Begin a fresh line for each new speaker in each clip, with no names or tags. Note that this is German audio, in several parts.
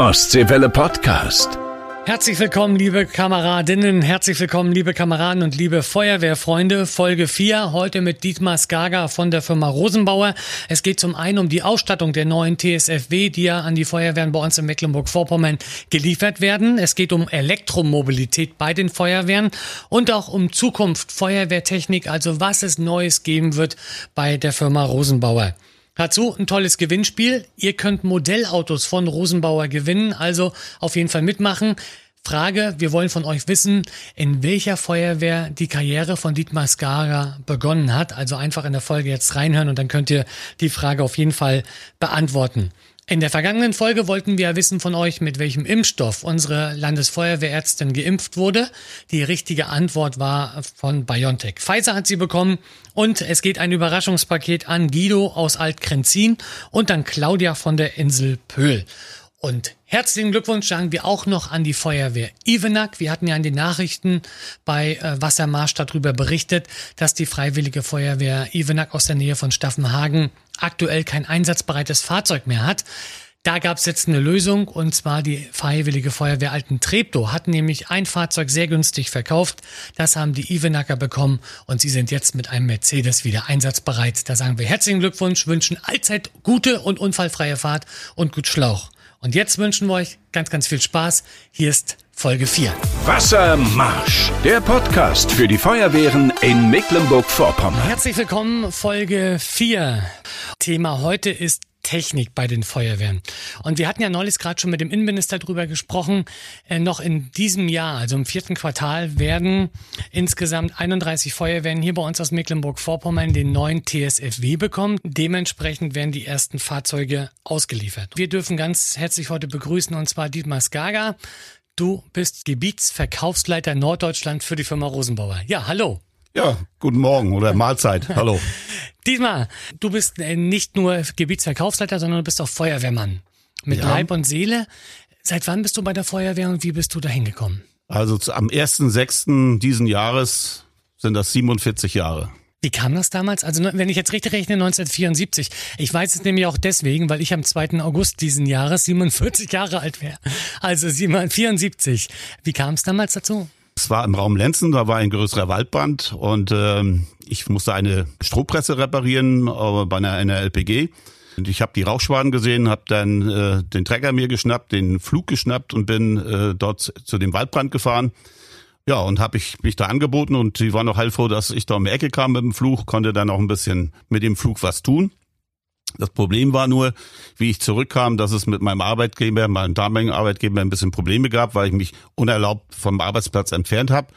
Ostseewelle Podcast.
Herzlich willkommen, liebe Kameradinnen, herzlich willkommen, liebe Kameraden und liebe Feuerwehrfreunde. Folge 4, heute mit Dietmar Skaga von der Firma Rosenbauer. Es geht zum einen um die Ausstattung der neuen TSFW, die ja an die Feuerwehren bei uns in Mecklenburg-Vorpommern geliefert werden. Es geht um Elektromobilität bei den Feuerwehren und auch um Zukunft Feuerwehrtechnik, also was es Neues geben wird bei der Firma Rosenbauer. Dazu ein tolles Gewinnspiel. Ihr könnt Modellautos von Rosenbauer gewinnen, also auf jeden Fall mitmachen. Frage, wir wollen von euch wissen, in welcher Feuerwehr die Karriere von Dietmar Skara begonnen hat. Also einfach in der Folge jetzt reinhören und dann könnt ihr die Frage auf jeden Fall beantworten. In der vergangenen Folge wollten wir wissen von euch, mit welchem Impfstoff unsere Landesfeuerwehrärztin geimpft wurde. Die richtige Antwort war von BioNTech. Pfizer hat sie bekommen und es geht ein Überraschungspaket an Guido aus Altkrenzin und an Claudia von der Insel Pöhl. Und herzlichen Glückwunsch sagen wir auch noch an die Feuerwehr Ivenack. Wir hatten ja in den Nachrichten bei äh, Wassermarsch darüber berichtet, dass die Freiwillige Feuerwehr Ivenack aus der Nähe von Staffenhagen aktuell kein einsatzbereites Fahrzeug mehr hat. Da gab es jetzt eine Lösung und zwar die Freiwillige Feuerwehr Alten Treptow hat nämlich ein Fahrzeug sehr günstig verkauft. Das haben die Ivenacker bekommen und sie sind jetzt mit einem Mercedes wieder einsatzbereit. Da sagen wir herzlichen Glückwunsch, wünschen allzeit gute und unfallfreie Fahrt und gut Schlauch. Und jetzt wünschen wir euch ganz, ganz viel Spaß. Hier ist Folge 4.
Wassermarsch, der Podcast für die Feuerwehren in Mecklenburg-Vorpommern.
Herzlich willkommen, Folge 4. Thema heute ist Technik bei den Feuerwehren. Und wir hatten ja neulich gerade schon mit dem Innenminister drüber gesprochen. Äh, noch in diesem Jahr, also im vierten Quartal, werden insgesamt 31 Feuerwehren hier bei uns aus Mecklenburg-Vorpommern den neuen TSFW bekommen. Dementsprechend werden die ersten Fahrzeuge ausgeliefert. Wir dürfen ganz herzlich heute begrüßen und zwar Dietmar Skaga. Du bist Gebietsverkaufsleiter Norddeutschland für die Firma Rosenbauer. Ja, hallo.
Ja, guten Morgen oder Mahlzeit. Hallo.
Diesmal, du bist äh, nicht nur Gebietsverkaufsleiter, sondern du bist auch Feuerwehrmann. Mit
Ja.
Leib und Seele. Seit wann bist du bei der Feuerwehr und wie bist du da hingekommen?
Also am 1.6. diesen Jahres sind das 47 Jahre.
Wie kam das damals? Also ne, wenn ich jetzt richtig rechne, 1974. Ich weiß es nämlich auch deswegen, weil ich am 2. August diesen Jahres 47 Jahre alt wäre. Also 74. Wie kam es damals dazu?
Es war im Raum Lenzen, da war ein größerer Waldbrand und ähm, ich musste eine Strohpresse reparieren äh, bei einer, einer LPG. Und ich habe die Rauchschwaden gesehen, habe dann äh, den Trecker mir geschnappt, den Flug geschnappt und bin äh, dort zu dem Waldbrand gefahren. Ja, und habe ich mich da angeboten und die waren noch heilfroh, dass ich da um die Ecke kam mit dem Flug, konnte dann auch ein bisschen mit dem Flug was tun. Das Problem war nur, wie ich zurückkam, dass es mit meinem Arbeitgeber, meinem damaligen Arbeitgeber ein bisschen Probleme gab, weil ich mich unerlaubt vom Arbeitsplatz entfernt habe.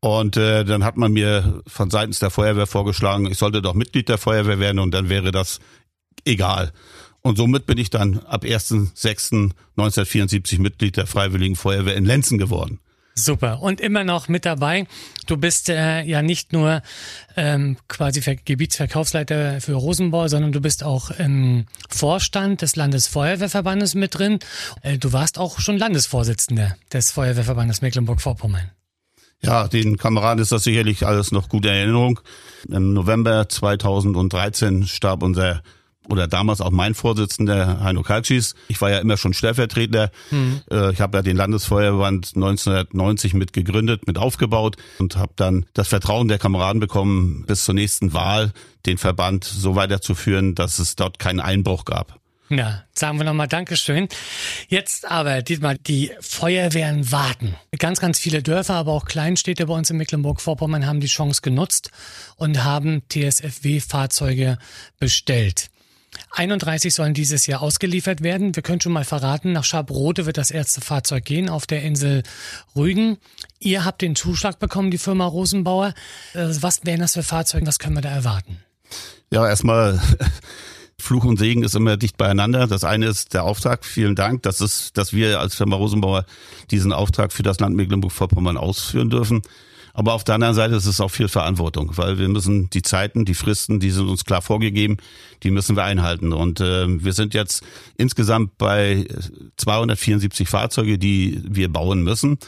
Und äh, dann hat man mir von seitens der Feuerwehr vorgeschlagen, ich sollte doch Mitglied der Feuerwehr werden und dann wäre das egal. Und somit bin ich dann ab 1.6.1974 Mitglied der Freiwilligen Feuerwehr in Lenzen geworden.
Super. Und immer noch mit dabei. Du bist äh, ja nicht nur ähm, quasi Ver Gebietsverkaufsleiter für Rosenbau, sondern du bist auch im Vorstand des Landesfeuerwehrverbandes mit drin. Äh, du warst auch schon Landesvorsitzender des Feuerwehrverbandes Mecklenburg-Vorpommern.
Ja, den Kameraden ist das sicherlich alles noch gute Erinnerung. Im November 2013 starb unser oder damals auch mein Vorsitzender Heino Kaltschis. Ich war ja immer schon Stellvertreter. Äh, Ich habe ja den Landesfeuerverband 1990 mit gegründet, mit aufgebaut und habe dann das Vertrauen der Kameraden bekommen, bis zur nächsten Wahl den Verband so weiterzuführen, dass es dort keinen Einbruch gab.
Ja, sagen wir nochmal Dankeschön. Jetzt aber diesmal die Feuerwehren warten. Ganz, ganz viele Dörfer, aber auch Kleinstädte bei uns in Mecklenburg-Vorpommern haben die Chance genutzt und haben TSFW-Fahrzeuge bestellt. 31 sollen dieses Jahr ausgeliefert werden. Wir können schon mal verraten, nach Scharbrode wird das erste Fahrzeug gehen auf der Insel Rügen. Ihr habt den Zuschlag bekommen, die Firma Rosenbauer. Äh, Was wären das für Fahrzeuge? Was können wir da erwarten?
Ja, erstmal Fluch und Segen ist immer dicht beieinander. Das eine ist der Auftrag. Vielen Dank. Das ist, dass wir als Firma Rosenbauer diesen Auftrag für das Land Mecklenburg-Vorpommern ausführen dürfen. Aber auf der anderen Seite ist es auch viel Verantwortung, weil wir müssen die Zeiten, die Fristen, die sind uns klar vorgegeben, die müssen wir einhalten. Und äh, wir sind jetzt insgesamt bei 274 Fahrzeuge, die wir bauen müssen.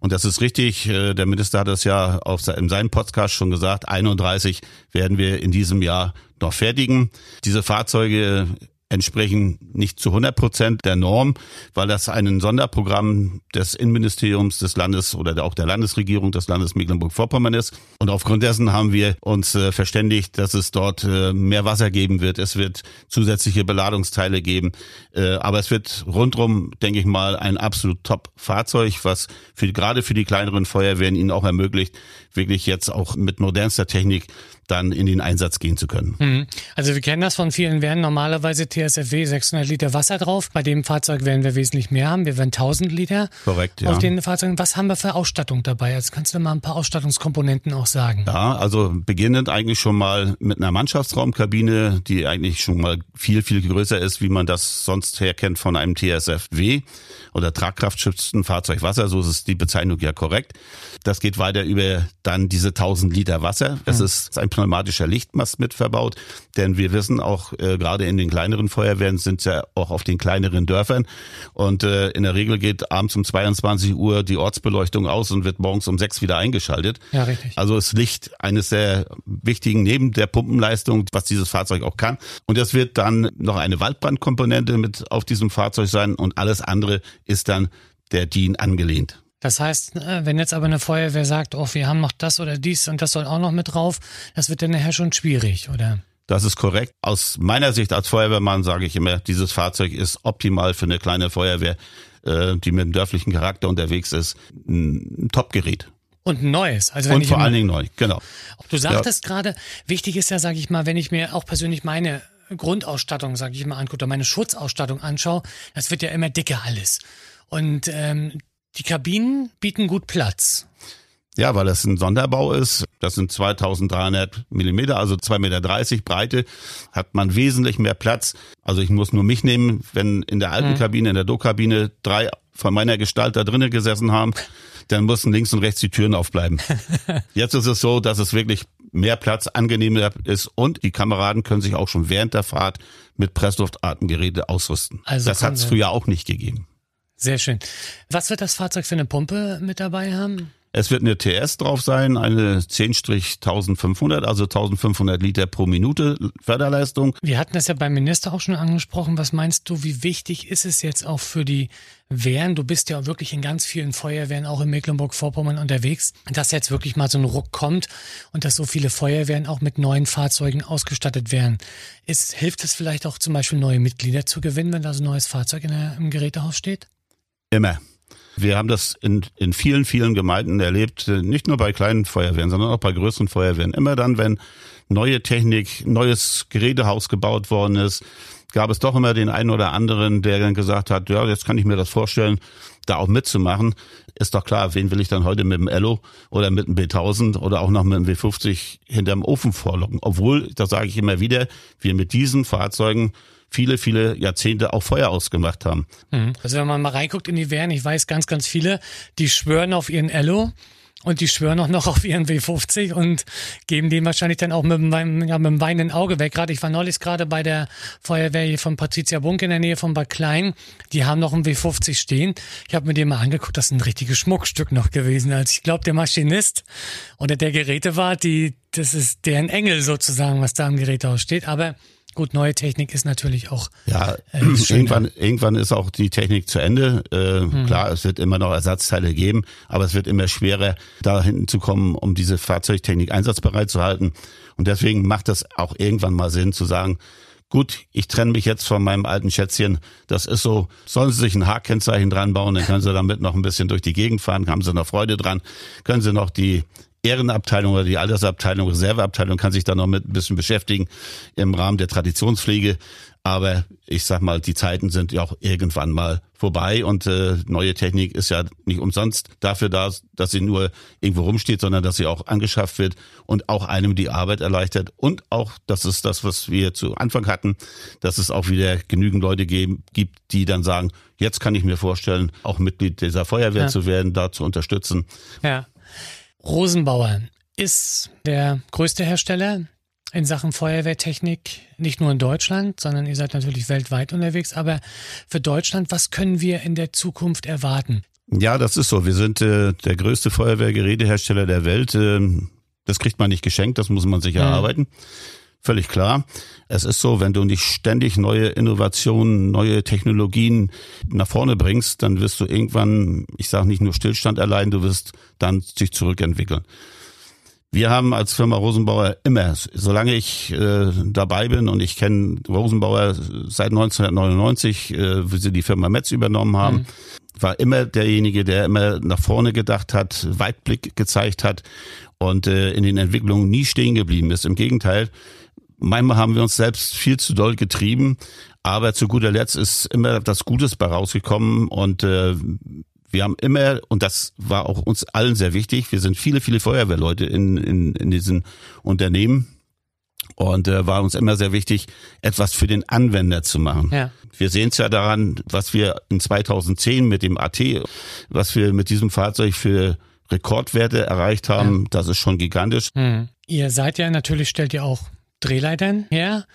Und das ist richtig. Äh, der Minister hat das ja auf, in seinem Podcast schon gesagt. 31 werden wir in diesem Jahr noch fertigen. Diese Fahrzeuge entsprechen nicht zu 100 Prozent der Norm, weil das ein Sonderprogramm des Innenministeriums des Landes oder auch der Landesregierung des Landes Mecklenburg-Vorpommern ist. Und aufgrund dessen haben wir uns äh, verständigt, dass es dort äh, mehr Wasser geben wird. Es wird zusätzliche Beladungsteile geben. Äh, aber es wird rundrum, denke ich mal, ein absolut Top-Fahrzeug, was für, gerade für die kleineren Feuerwehren ihnen auch ermöglicht, wirklich jetzt auch mit modernster Technik dann in den Einsatz gehen zu können.
Mhm. Also wir kennen das von vielen werden normalerweise TSFW 600 Liter Wasser drauf. Bei dem Fahrzeug werden wir wesentlich mehr haben. Wir werden 1000 Liter
Korrekt, ja.
auf den Fahrzeugen. Was haben wir für Ausstattung dabei? Jetzt kannst du mal ein paar Ausstattungskomponenten auch sagen.
Ja, also beginnend eigentlich schon mal mit einer Mannschaftsraumkabine, die eigentlich schon mal viel, viel größer ist, wie man das sonst herkennt von einem TSFW oder Tragkraftschützenfahrzeug Wasser. So ist die Bezeichnung ja korrekt. Das geht weiter über dann diese 1000 Liter Wasser. Es mhm. ist ein pneumatischer Lichtmast mit verbaut, denn wir wissen auch äh, gerade in den kleineren Feuerwehren sind ja auch auf den kleineren Dörfern und äh, in der Regel geht abends um 22 Uhr die Ortsbeleuchtung aus und wird morgens um sechs wieder eingeschaltet.
Ja, richtig.
Also ist Licht eines sehr wichtigen neben der Pumpenleistung, was dieses Fahrzeug auch kann. Und das wird dann noch eine Waldbrandkomponente mit auf diesem Fahrzeug sein und alles andere ist dann der DIN angelehnt.
Das heißt, äh, wenn jetzt aber eine Feuerwehr sagt, oh, wir haben noch das oder dies und das soll auch noch mit drauf, das wird dann nachher schon schwierig, oder?
Das ist korrekt. Aus meiner Sicht als Feuerwehrmann sage ich immer, dieses Fahrzeug ist optimal für eine kleine Feuerwehr, äh, die mit einem dörflichen Charakter unterwegs ist, ein Top-Gerät.
Und ein neues. Also wenn
und
ich
vor allen Dingen neu, genau.
Du sagtest ja. gerade, wichtig ist ja, sage ich mal, wenn ich mir auch persönlich meine Grundausstattung, sage ich mal, angucke, oder meine Schutzausstattung anschaue, das wird ja immer dicker alles. Und ähm, die Kabinen bieten gut Platz.
Ja, weil das ein Sonderbau ist. Das sind 2300 Millimeter, also 2,30 Meter Breite. Hat man wesentlich mehr Platz. Also ich muss nur mich nehmen, wenn in der alten mhm. Kabine, in der Do-Kabine drei von meiner Gestalt da drinnen gesessen haben, dann mussten links und rechts die Türen aufbleiben. Jetzt ist es so, dass es wirklich mehr Platz, angenehmer ist und die Kameraden können sich auch schon während der Fahrt mit Pressluftatemgeräte ausrüsten. Also das hat es früher auch nicht gegeben.
Sehr schön. Was wird das Fahrzeug für eine Pumpe mit dabei haben?
Es wird eine TS drauf sein, eine 10-1500, also 1500 Liter pro Minute Förderleistung.
Wir hatten das ja beim Minister auch schon angesprochen. Was meinst du, wie wichtig ist es jetzt auch für die Wehren? Du bist ja wirklich in ganz vielen Feuerwehren, auch in Mecklenburg-Vorpommern unterwegs, dass jetzt wirklich mal so ein Ruck kommt und dass so viele Feuerwehren auch mit neuen Fahrzeugen ausgestattet werden. Ist, hilft es vielleicht auch zum Beispiel neue Mitglieder zu gewinnen, wenn da so ein neues Fahrzeug in der, im Gerätehaus steht?
Immer. Wir haben das in, in vielen, vielen Gemeinden erlebt, nicht nur bei kleinen Feuerwehren, sondern auch bei größeren Feuerwehren. Immer dann, wenn neue Technik, neues Gerätehaus gebaut worden ist, gab es doch immer den einen oder anderen, der dann gesagt hat, ja, jetzt kann ich mir das vorstellen, da auch mitzumachen. Ist doch klar, wen will ich dann heute mit dem Ello oder mit dem B1000 oder auch noch mit dem W50 hinterm Ofen vorlocken? Obwohl, das sage ich immer wieder, wir mit diesen Fahrzeugen viele, viele Jahrzehnte auch Feuer ausgemacht haben.
Mhm. Also wenn man mal reinguckt in die Wehren, ich weiß ganz, ganz viele, die schwören auf ihren Ello. Und die schwören auch noch auf ihren W50 und geben den wahrscheinlich dann auch mit dem, ja, mit dem weinenden Auge weg. Gerade ich war neulich gerade bei der Feuerwehr hier von Patricia Bunk in der Nähe von Bad Klein. Die haben noch einen W50 stehen. Ich habe mir den mal angeguckt, das ist ein richtiges Schmuckstück noch gewesen. Also ich glaube, der Maschinist oder der Gerätewart, die, das ist deren Engel sozusagen, was da im Gerätehaus steht. Aber Gut, neue Technik ist natürlich auch.
Ja, äh, irgendwann, irgendwann ist auch die Technik zu Ende. Äh, mhm. Klar, es wird immer noch Ersatzteile geben, aber es wird immer schwerer, da hinten zu kommen, um diese Fahrzeugtechnik einsatzbereit zu halten. Und deswegen macht das auch irgendwann mal Sinn zu sagen, gut, ich trenne mich jetzt von meinem alten Schätzchen. Das ist so, sollen Sie sich ein H-Kennzeichen dran bauen, dann können Sie damit noch ein bisschen durch die Gegend fahren, haben Sie noch Freude dran, können Sie noch die Ehrenabteilung oder die Altersabteilung, Reserveabteilung kann sich da noch mit ein bisschen beschäftigen im Rahmen der Traditionspflege. Aber ich sag mal, die Zeiten sind ja auch irgendwann mal vorbei und äh, neue Technik ist ja nicht umsonst dafür da, dass sie nur irgendwo rumsteht, sondern dass sie auch angeschafft wird und auch einem die Arbeit erleichtert. Und auch, das ist das, was wir zu Anfang hatten, dass es auch wieder genügend Leute geben, gibt, die dann sagen, jetzt kann ich mir vorstellen, auch Mitglied dieser Feuerwehr ja. zu werden, da zu unterstützen.
Ja. Rosenbauer ist der größte Hersteller in Sachen Feuerwehrtechnik, nicht nur in Deutschland, sondern ihr seid natürlich weltweit unterwegs. Aber für Deutschland, was können wir in der Zukunft erwarten?
Ja, das ist so. Wir sind äh, der größte Feuerwehrgerätehersteller der Welt. Äh, das kriegt man nicht geschenkt, das muss man sich mhm. erarbeiten. Völlig klar. Es ist so, wenn du nicht ständig neue Innovationen, neue Technologien nach vorne bringst, dann wirst du irgendwann, ich sage nicht nur Stillstand erleiden, du wirst dann sich zurückentwickeln. Wir haben als Firma Rosenbauer immer, solange ich äh, dabei bin und ich kenne Rosenbauer seit 1999, äh, wie sie die Firma Metz übernommen haben, mhm. war immer derjenige, der immer nach vorne gedacht hat, Weitblick gezeigt hat und äh, in den Entwicklungen nie stehen geblieben ist. Im Gegenteil, Manchmal haben wir uns selbst viel zu doll getrieben, aber zu guter Letzt ist immer das Gutes bei rausgekommen und äh, wir haben immer, und das war auch uns allen sehr wichtig, wir sind viele, viele Feuerwehrleute in, in, in diesen Unternehmen. Und äh, war uns immer sehr wichtig, etwas für den Anwender zu machen. Ja. Wir sehen es ja daran, was wir in 2010 mit dem AT, was wir mit diesem Fahrzeug für Rekordwerte erreicht haben, ja. das ist schon gigantisch.
Hm. Ihr seid ja natürlich, stellt ihr auch Drehleitern her.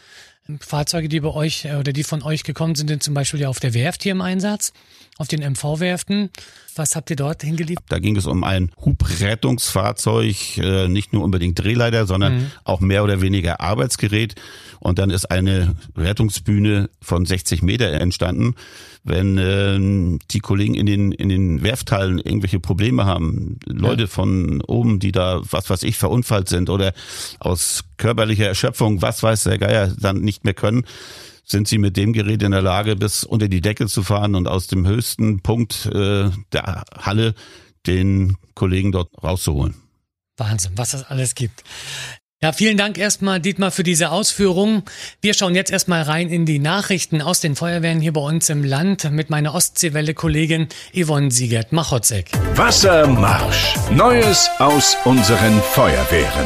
Fahrzeuge, die bei euch äh, oder die von euch gekommen sind, sind zum Beispiel ja auf der Werft hier im Einsatz, auf den MV-Werften. Was habt ihr dort hingeliefert?
Da ging es um ein Hubrettungsfahrzeug, äh, nicht nur unbedingt Drehleiter, sondern mhm. auch mehr oder weniger Arbeitsgerät. Und dann ist eine Rettungsbühne von 60 Meter entstanden. Wenn äh, die Kollegen in den, in den Werfthallen irgendwelche Probleme haben, Leute ja. von oben, die da, was weiß ich, verunfallt sind oder aus körperlicher Erschöpfung, was weiß der Geier, dann nicht mehr können, sind sie mit dem Gerät in der Lage, bis unter die Decke zu fahren und aus dem höchsten Punkt äh, der Halle den Kollegen dort rauszuholen.
Wahnsinn, was das alles gibt. Ja, vielen Dank erstmal, Dietmar, für diese Ausführungen. Wir schauen jetzt erstmal rein in die Nachrichten aus den Feuerwehren hier bei uns im Land mit meiner Ostseewelle-Kollegin Yvonne Siegert-Machotzek.
Wassermarsch. Neues aus unseren Feuerwehren.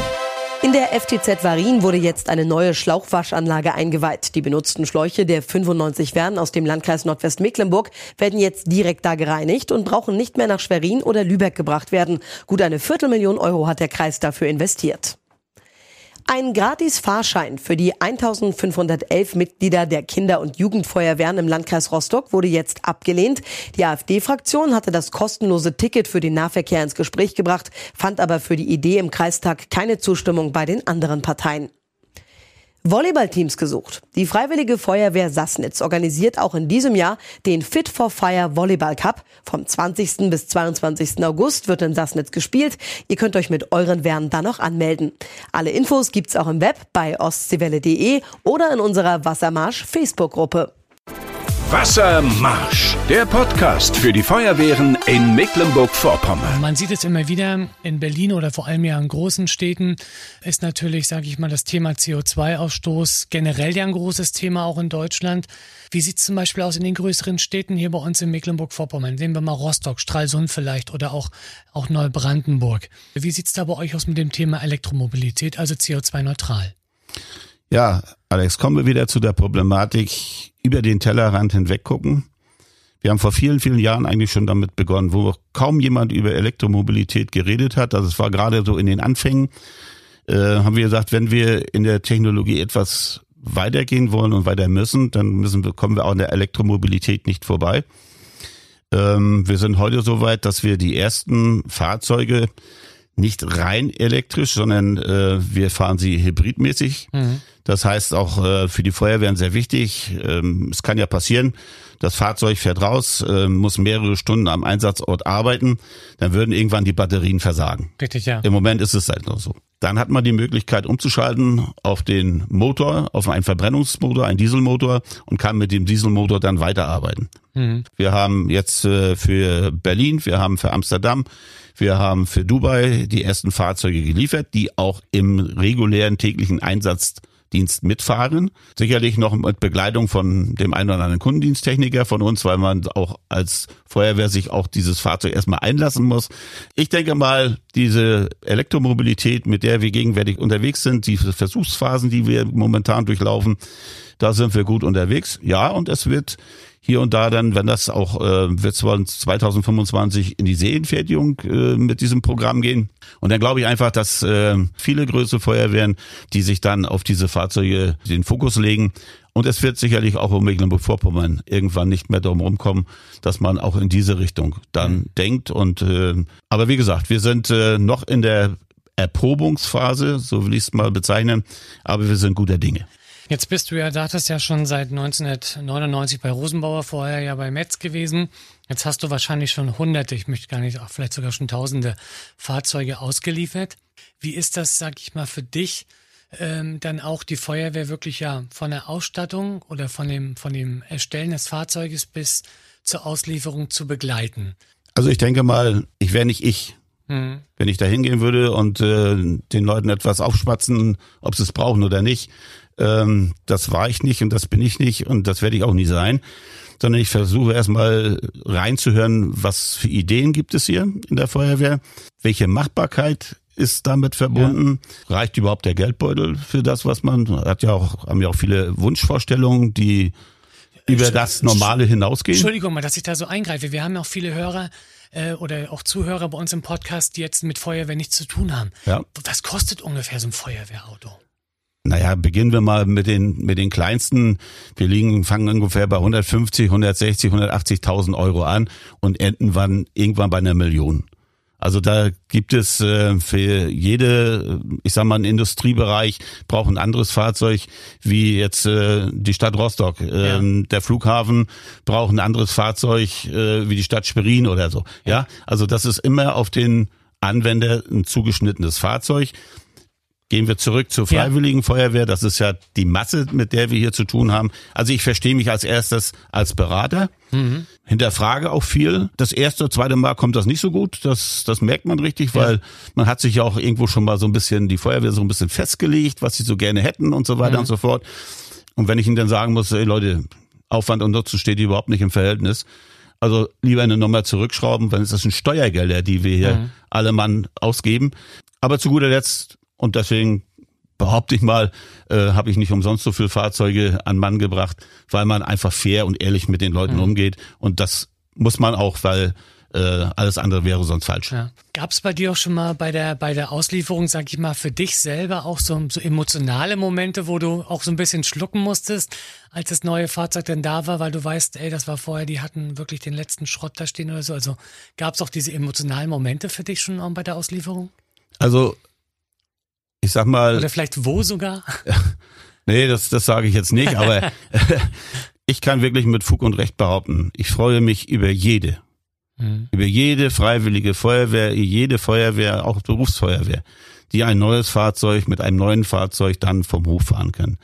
In der FTZ Varin wurde jetzt eine neue Schlauchwaschanlage eingeweiht. Die benutzten Schläuche der 95 Werden aus dem Landkreis Nordwestmecklenburg werden jetzt direkt da gereinigt und brauchen nicht mehr nach Schwerin oder Lübeck gebracht werden. Gut eine Viertelmillion Euro hat der Kreis dafür investiert. Ein Gratis-Fahrschein für die 1511 Mitglieder der Kinder- und Jugendfeuerwehren im Landkreis Rostock wurde jetzt abgelehnt. Die AfD-Fraktion hatte das kostenlose Ticket für den Nahverkehr ins Gespräch gebracht, fand aber für die Idee im Kreistag keine Zustimmung bei den anderen Parteien. Volleyballteams gesucht. Die Freiwillige Feuerwehr Sassnitz organisiert auch in diesem Jahr den Fit for Fire Volleyball Cup. Vom 20. bis 22. August wird in Sassnitz gespielt. Ihr könnt euch mit euren Wehren dann noch anmelden. Alle Infos gibt's auch im Web bei ostseewelle.de oder in unserer Wassermarsch Facebook-Gruppe.
Wassermarsch, der Podcast für die Feuerwehren in Mecklenburg-Vorpommern.
Man sieht es immer wieder in Berlin oder vor allem ja in großen Städten ist natürlich, sage ich mal, das Thema CO2-Ausstoß generell ja ein großes Thema auch in Deutschland. Wie sieht es zum Beispiel aus in den größeren Städten hier bei uns in Mecklenburg-Vorpommern? Nehmen wir mal Rostock, Stralsund vielleicht oder auch, auch Neubrandenburg. Wie sieht es da bei euch aus mit dem Thema Elektromobilität, also CO2-neutral?
Ja, Alex, kommen wir wieder zu der Problematik über den Tellerrand hinweg gucken. Wir haben vor vielen, vielen Jahren eigentlich schon damit begonnen, wo kaum jemand über Elektromobilität geredet hat. Also es war gerade so in den Anfängen, äh, haben wir gesagt, wenn wir in der Technologie etwas weitergehen wollen und weiter müssen, dann müssen wir, kommen wir auch an der Elektromobilität nicht vorbei. Ähm, wir sind heute so weit, dass wir die ersten Fahrzeuge nicht rein elektrisch, sondern äh, wir fahren sie hybridmäßig. Mhm. Das heißt auch äh, für die Feuerwehren sehr wichtig. Ähm, es kann ja passieren, das Fahrzeug fährt raus, äh, muss mehrere Stunden am Einsatzort arbeiten, dann würden irgendwann die Batterien versagen.
Richtig, ja.
Im Moment ist es halt noch so. Dann hat man die Möglichkeit umzuschalten auf den Motor, auf einen Verbrennungsmotor, einen Dieselmotor und kann mit dem Dieselmotor dann weiterarbeiten. Mhm. Wir haben jetzt äh, für Berlin, wir haben für Amsterdam, wir haben für Dubai die ersten Fahrzeuge geliefert, die auch im regulären täglichen Einsatz Dienst mitfahren. Sicherlich noch mit Begleitung von dem einen oder anderen Kundendiensttechniker von uns, weil man auch als Feuerwehr sich auch dieses Fahrzeug erstmal einlassen muss. Ich denke mal, diese Elektromobilität, mit der wir gegenwärtig unterwegs sind, diese Versuchsphasen, die wir momentan durchlaufen, da sind wir gut unterwegs. Ja, und es wird hier und da dann, wenn das auch, äh, wird zwar 2025 in die Serienfertigung äh, mit diesem Programm gehen. Und dann glaube ich einfach, dass äh, viele größere Feuerwehren, die sich dann auf diese Fahrzeuge den Fokus legen, und es wird sicherlich auch um Mecklenburg-Vorpommern irgendwann nicht mehr darum rumkommen, dass man auch in diese Richtung dann mhm. denkt. Und äh, aber wie gesagt, wir sind äh, noch in der Erprobungsphase, so will ich es mal bezeichnen, aber wir sind guter Dinge.
Jetzt bist du ja, dachtest ja schon seit 1999 bei Rosenbauer, vorher ja bei Metz gewesen. Jetzt hast du wahrscheinlich schon hunderte, ich möchte gar nicht, vielleicht sogar schon tausende Fahrzeuge ausgeliefert. Wie ist das, sag ich mal, für dich, ähm, dann auch die Feuerwehr wirklich ja von der Ausstattung oder von dem, von dem Erstellen des Fahrzeuges bis zur Auslieferung zu begleiten?
Also ich denke mal, ich wäre nicht ich, hm. wenn ich da hingehen würde und äh, den Leuten etwas aufschwatzen, ob sie es brauchen oder nicht. Ähm, das war ich nicht und das bin ich nicht und das werde ich auch nie sein. Sondern ich versuche erstmal reinzuhören, was für Ideen gibt es hier in der Feuerwehr, welche Machbarkeit ist damit verbunden? Ja. Reicht überhaupt der Geldbeutel für das, was man hat ja auch haben ja auch viele Wunschvorstellungen, die über das Normale hinausgehen?
Entschuldigung mal, dass ich da so eingreife. Wir haben ja auch viele Hörer äh, oder auch Zuhörer bei uns im Podcast, die jetzt mit Feuerwehr nichts zu tun haben. Ja. Was kostet ungefähr so ein Feuerwehrauto?
Naja, beginnen wir mal mit den, mit den kleinsten. Wir liegen, fangen ungefähr bei 150, 160, 180.000 Euro an und enden wann, irgendwann bei einer Million. Also da gibt es äh, für jede, ich sag mal, ein Industriebereich braucht ein anderes Fahrzeug wie jetzt äh, die Stadt Rostock. Ähm, ja. Der Flughafen braucht ein anderes Fahrzeug äh, wie die Stadt Schwerin oder so. Ja. ja, also das ist immer auf den Anwender ein zugeschnittenes Fahrzeug. Gehen wir zurück zur Freiwilligen. Feuerwehr. Das ist ja die Masse, mit der wir hier zu tun haben. Also ich verstehe mich als erstes als Berater. Mhm. Hinterfrage auch viel. Das erste, zweite Mal kommt das nicht so gut. Das, das merkt man richtig, weil ja. man hat sich ja auch irgendwo schon mal so ein bisschen, die Feuerwehr so ein bisschen festgelegt, was sie so gerne hätten und so weiter mhm. und so fort. Und wenn ich ihnen dann sagen muss, ey Leute, Aufwand und Nutzen steht überhaupt nicht im Verhältnis. Also lieber eine Nummer zurückschrauben, wenn es das sind Steuergelder, die wir hier mhm. alle Mann ausgeben. Aber zu guter Letzt und deswegen behaupte ich mal, äh, habe ich nicht umsonst so viele Fahrzeuge an Mann gebracht, weil man einfach fair und ehrlich mit den Leuten mhm. umgeht. Und das muss man auch, weil äh, alles andere wäre sonst falsch. Ja.
Gab es bei dir auch schon mal bei der bei der Auslieferung, sag ich mal, für dich selber auch so, so emotionale Momente, wo du auch so ein bisschen schlucken musstest, als das neue Fahrzeug dann da war, weil du weißt, ey, das war vorher, die hatten wirklich den letzten Schrott da stehen oder so. Also gab es auch diese emotionalen Momente für dich schon auch bei der Auslieferung?
Also ich sag mal.
Oder vielleicht wo sogar?
nee, das, das sage ich jetzt nicht, aber ich kann wirklich mit Fug und Recht behaupten, ich freue mich über jede. Mhm. Über jede freiwillige Feuerwehr, jede Feuerwehr, auch Berufsfeuerwehr, die ein neues Fahrzeug mit einem neuen Fahrzeug dann vom Hof fahren kann.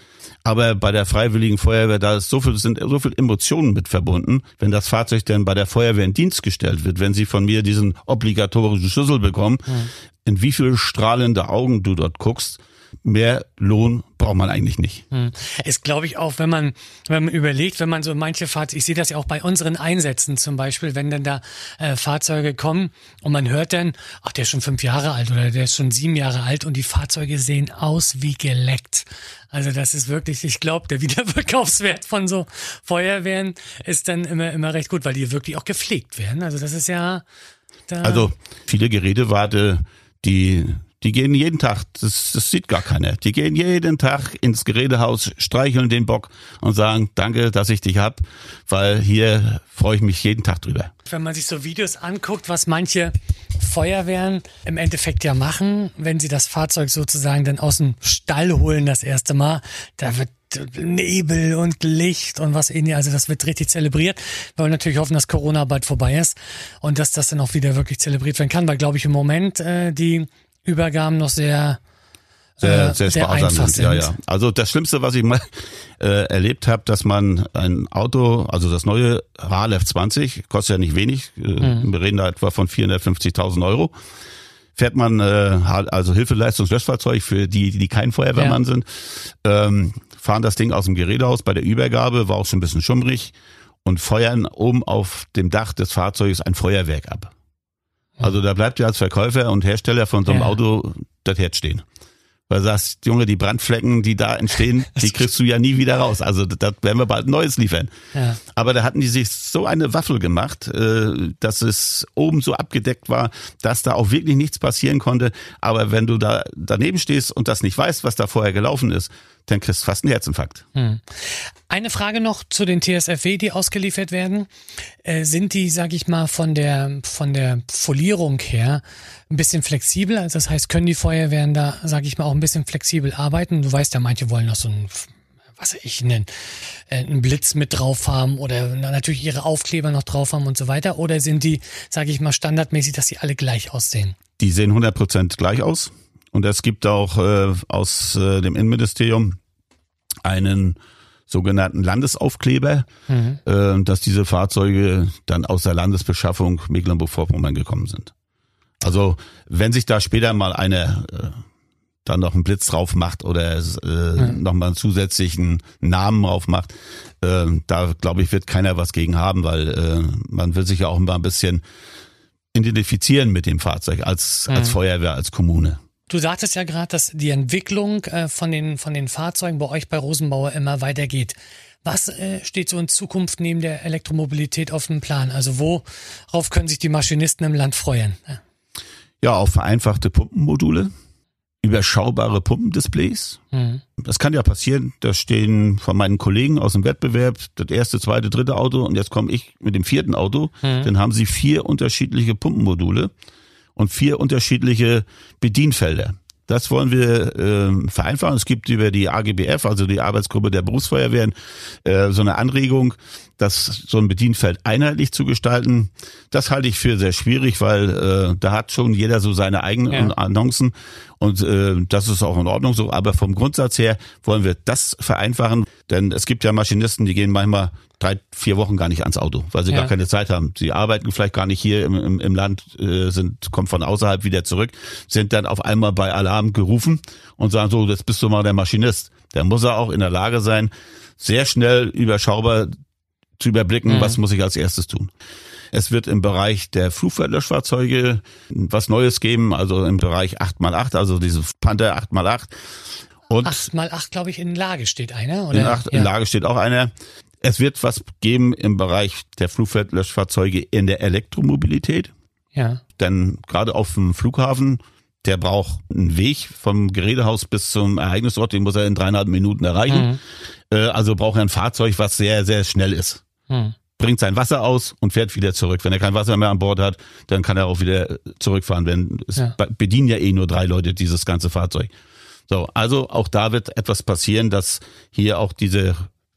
Aber bei der Freiwilligen Feuerwehr, da ist so viel, sind so viel Emotionen mit verbunden. Wenn das Fahrzeug dann bei der Feuerwehr in Dienst gestellt wird, wenn sie von mir diesen obligatorischen Schlüssel bekommen, mhm in wie viele strahlende Augen du dort guckst, mehr Lohn braucht man eigentlich nicht. Hm.
Ist, glaube ich, auch, wenn man, wenn man überlegt, wenn man so manche Fahrzeuge, ich sehe das ja auch bei unseren Einsätzen zum Beispiel, wenn dann da äh, Fahrzeuge kommen und man hört dann, ach, der ist schon fünf Jahre alt oder der ist schon sieben Jahre alt und die Fahrzeuge sehen aus wie geleckt. Also das ist wirklich, ich glaube, der Wiederverkaufswert von so Feuerwehren ist dann immer, immer recht gut, weil die wirklich auch gepflegt werden. Also das ist ja.
Da also viele Gerätewarte die, die gehen jeden Tag, das, das sieht gar keiner. Die gehen jeden Tag ins Gerätehaus, streicheln den Bock und sagen, danke, dass ich dich hab, weil hier freue ich mich jeden Tag drüber.
Wenn man sich so Videos anguckt, was manche Feuerwehren im Endeffekt ja machen, wenn sie das Fahrzeug sozusagen dann aus dem Stall holen das erste Mal, da wird Nebel und Licht und was ähnliches. Also das wird richtig zelebriert. Wir wollen natürlich hoffen, dass Corona bald vorbei ist und dass das dann auch wieder wirklich zelebriert werden kann, weil, glaube ich, im Moment äh, die Übergaben noch sehr
sehr, äh, sehr, sehr sparsam sind. Ja, ja. Also das Schlimmste, was ich mal äh, erlebt habe, dass man ein Auto, also das neue HLF 20, kostet ja nicht wenig, äh, mhm. wir reden da etwa von 450.000 Euro, fährt man äh, also Hilfeleistungslöschfahrzeug für die, die kein Feuerwehrmann ja. sind. Ähm, fahren das Ding aus dem Gerätehaus bei der Übergabe, war auch schon ein bisschen schummrig und feuern oben auf dem Dach des Fahrzeugs ein Feuerwerk ab. Also da bleibt ja als Verkäufer und Hersteller von so einem ja. Auto das Herz stehen. Weil du sagst, Junge, die Brandflecken, die da entstehen, die kriegst du ja nie wieder raus. Also da werden wir bald Neues liefern. Ja. Aber da hatten die sich so eine Waffel gemacht, äh, dass es oben so abgedeckt war, dass da auch wirklich nichts passieren konnte. Aber wenn du da daneben stehst und das nicht weißt, was da vorher gelaufen ist, dann kriegst du fast einen Herzinfarkt. Hm.
Eine Frage noch zu den TSFW, die ausgeliefert werden. Äh, sind die, sag ich mal, von der, von der Folierung her ein bisschen flexibel? Also das heißt, können die Feuerwehren da, sag ich mal, auch ein bisschen flexibel arbeiten? Du weißt ja, manche wollen noch so ein was ich nennen, äh, einen Blitz mit drauf haben oder natürlich ihre Aufkleber noch drauf haben und so weiter? Oder sind die, sage ich mal, standardmäßig, dass sie alle gleich aussehen?
Die sehen 100% gleich aus. Und es gibt auch äh, aus äh, dem Innenministerium einen sogenannten Landesaufkleber, mhm. äh, dass diese Fahrzeuge dann aus der Landesbeschaffung Mecklenburg-Vorpommern gekommen sind. Also wenn sich da später mal einer äh, dann noch einen Blitz drauf macht oder äh, mhm. nochmal einen zusätzlichen Namen drauf macht, äh, da glaube ich, wird keiner was gegen haben, weil äh, man will sich ja auch immer ein bisschen identifizieren mit dem Fahrzeug als, mhm. als Feuerwehr, als Kommune.
Du sagtest ja gerade, dass die Entwicklung äh, von, den, von den Fahrzeugen bei euch bei Rosenbauer immer weitergeht. Was äh, steht so in Zukunft neben der Elektromobilität auf dem Plan? Also worauf können sich die Maschinisten im Land freuen?
Ja, auf vereinfachte Pumpenmodule, überschaubare Pumpendisplays. Mhm. Das kann ja passieren, da stehen von meinen Kollegen aus dem Wettbewerb das erste, zweite, dritte Auto und jetzt komme ich mit dem vierten Auto. Mhm. Dann haben sie vier unterschiedliche Pumpenmodule und vier unterschiedliche Bedienfelder. Das wollen wir äh, vereinfachen. Es gibt über die AGBF, also die Arbeitsgruppe der Berufsfeuerwehren, äh, so eine Anregung, das so ein Bedienfeld einheitlich zu gestalten. Das halte ich für sehr schwierig, weil äh, da hat schon jeder so seine eigenen ja. Annoncen und äh, das ist auch in Ordnung so. Aber vom Grundsatz her wollen wir das vereinfachen, denn es gibt ja Maschinisten, die gehen manchmal drei, vier Wochen gar nicht ans Auto, weil sie ja. gar keine Zeit haben. Sie arbeiten vielleicht gar nicht hier im, im, im Land, äh, sind, kommen von außerhalb wieder zurück, sind dann auf einmal bei Alarm gerufen und sagen so, jetzt bist du mal der Maschinist. Der muss er auch in der Lage sein, sehr schnell überschaubar zu überblicken, mhm. was muss ich als erstes tun. Es wird im Bereich der Flugverlöschfahrzeuge was Neues geben, also im Bereich 8x8, also diese Panther 8x8.
Und 8x8, glaube ich, in Lage steht einer, oder?
In, 8, ja. in Lage steht auch einer. Es wird was geben im Bereich der Flugverlöschfahrzeuge in der Elektromobilität.
Ja.
Denn gerade auf dem Flughafen, der braucht einen Weg vom Gerätehaus bis zum Ereignisort, den muss er in dreieinhalb Minuten erreichen. Mhm. Äh, also braucht er ein Fahrzeug, was sehr, sehr schnell ist. Mhm. Bringt sein Wasser aus und fährt wieder zurück. Wenn er kein Wasser mehr an Bord hat, dann kann er auch wieder zurückfahren. Wenn es ja. bedienen ja eh nur drei Leute dieses ganze Fahrzeug. So, also auch da wird etwas passieren, dass hier auch diese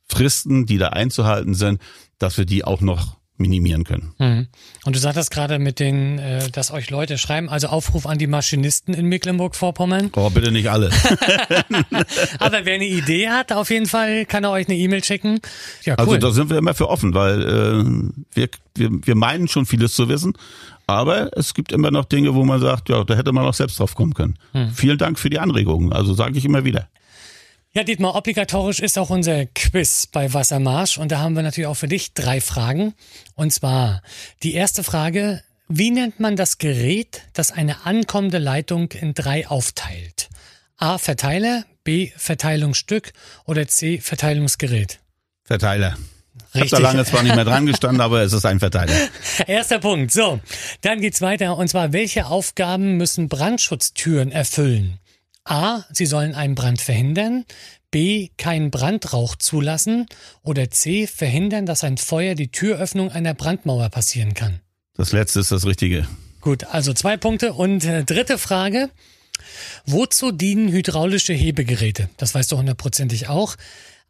Fristen, die da einzuhalten sind, dass wir die auch noch minimieren können.
Mhm. Und du sagtest gerade mit den, äh, dass euch Leute schreiben, also Aufruf an die Maschinisten in Mecklenburg-Vorpommern.
Oh, bitte nicht alle.
Aber wer eine Idee hat, auf jeden Fall kann er euch eine E-Mail schicken.
Ja, also cool. Also da sind wir immer für offen, weil äh, wir, wir, wir meinen schon vieles zu wissen, aber es gibt immer noch Dinge, wo man sagt, ja, da hätte man auch selbst drauf kommen können. Mhm. Vielen Dank für die Anregungen. Also sage ich immer wieder.
Ja, Dietmar, obligatorisch ist auch unser Quiz bei Wassermarsch und da haben wir natürlich auch für dich drei Fragen. Und zwar die erste Frage, wie nennt man das Gerät, das eine ankommende Leitung in drei aufteilt? A. Verteiler, B. Verteilungsstück oder C. Verteilungsgerät?
Verteiler. Ich habe da lange zwar nicht mehr dran gestanden, aber es ist ein Verteiler.
Erster Punkt. So, dann geht's weiter. Und zwar, welche Aufgaben müssen Brandschutztüren erfüllen? A. Sie sollen einen Brand verhindern. B. Keinen Brandrauch zulassen. Oder C. Verhindern, dass ein Feuer die Türöffnung einer Brandmauer passieren kann.
Das letzte ist das Richtige.
Gut, also zwei Punkte. Und äh, dritte Frage. Wozu dienen hydraulische Hebegeräte? Das weißt du hundertprozentig auch.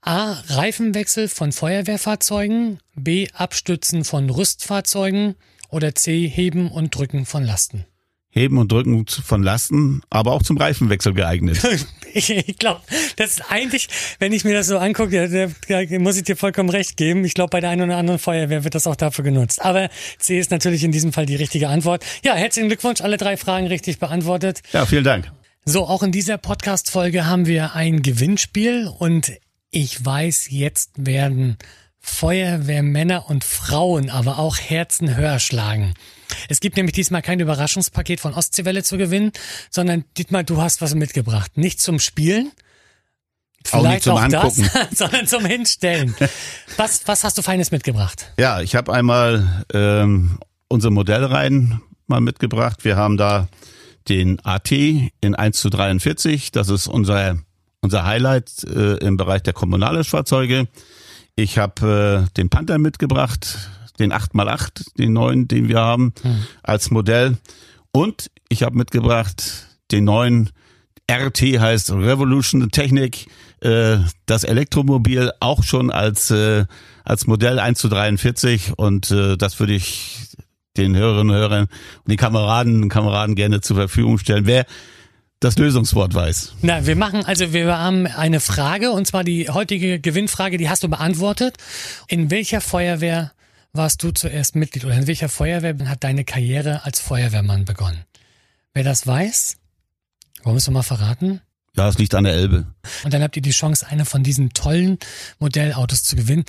A. Reifenwechsel von Feuerwehrfahrzeugen. B. Abstützen von Rüstfahrzeugen. Oder C. Heben und Drücken von Lasten.
Heben und Drücken von Lasten, aber auch zum Reifenwechsel geeignet.
ich glaube, das ist eigentlich, wenn ich mir das so angucke, da, da muss ich dir vollkommen recht geben. Ich glaube, bei der einen oder anderen Feuerwehr wird das auch dafür genutzt. Aber C ist natürlich in diesem Fall die richtige Antwort. Ja, herzlichen Glückwunsch, alle drei Fragen richtig beantwortet.
Ja, vielen Dank.
So, auch in dieser Podcast-Folge haben wir ein Gewinnspiel und ich weiß, jetzt werden Feuerwehrmänner und Frauen aber auch Herzen höher schlagen. Es gibt nämlich diesmal kein Überraschungspaket von Ostseewelle zu gewinnen, sondern Dietmar, du hast was mitgebracht. Nicht zum Spielen,
Vielleicht auch nicht zum auch Angucken.
Das, sondern zum Hinstellen. Was, was hast du Feines mitgebracht?
Ja, ich habe einmal ähm, unsere Modellreihen mal mitgebracht. Wir haben da den AT in 1 zu 43. Das ist unser unser Highlight äh, im Bereich der Kommunalfahrzeuge. Ich habe äh, den Panther mitgebracht, den 8x8, den neuen, den wir haben, hm. als Modell. Und ich habe mitgebracht den neuen RT heißt Revolution Technik, äh, das Elektromobil auch schon als, äh, als Modell 1 zu 43 und äh, das würde ich den Hörerinnen und Hörern und den Kameraden und Kameraden gerne zur Verfügung stellen. Wer das Lösungswort weiß.
Na, wir machen, also wir haben eine Frage und zwar die heutige Gewinnfrage, die hast du beantwortet. In welcher Feuerwehr warst du zuerst Mitglied oder in welcher Feuerwehr hat deine Karriere als Feuerwehrmann begonnen? Wer das weiß, wollen wir es mal verraten?
Ja, es liegt an der Elbe.
Und dann habt ihr die Chance, eine von diesen tollen Modellautos zu gewinnen.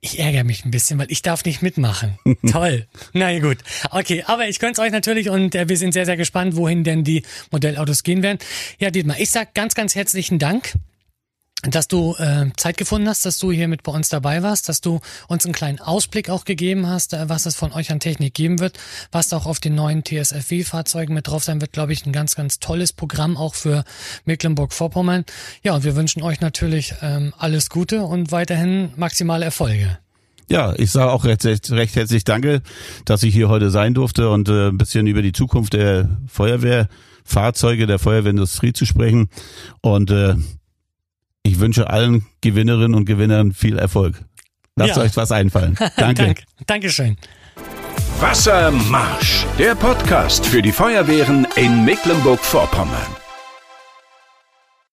Ich ärgere mich ein bisschen, weil ich darf nicht mitmachen. Toll. Na ja, gut. Okay, aber ich gönn's euch natürlich und äh, wir sind sehr, sehr gespannt, wohin denn die Modellautos gehen werden. Ja, Dietmar, ich sag ganz, ganz herzlichen Dank dass du äh, Zeit gefunden hast, dass du hier mit bei uns dabei warst, dass du uns einen kleinen Ausblick auch gegeben hast, äh, was es von euch an Technik geben wird, was auch auf den neuen TSFW-Fahrzeugen mit drauf sein wird, glaube ich, ein ganz, ganz tolles Programm auch für Mecklenburg-Vorpommern. Ja, und wir wünschen euch natürlich ähm, alles Gute und weiterhin maximale Erfolge.
Ja, ich sage auch recht, recht herzlich Danke, dass ich hier heute sein durfte und äh, ein bisschen über die Zukunft der Feuerwehrfahrzeuge, der Feuerwehrindustrie zu sprechen. Und äh, ich wünsche allen Gewinnerinnen und Gewinnern viel Erfolg. Lasst ja. euch was einfallen. Danke. Dank,
Dankeschön.
Wassermarsch, der Podcast für die Feuerwehren in Mecklenburg-Vorpommern.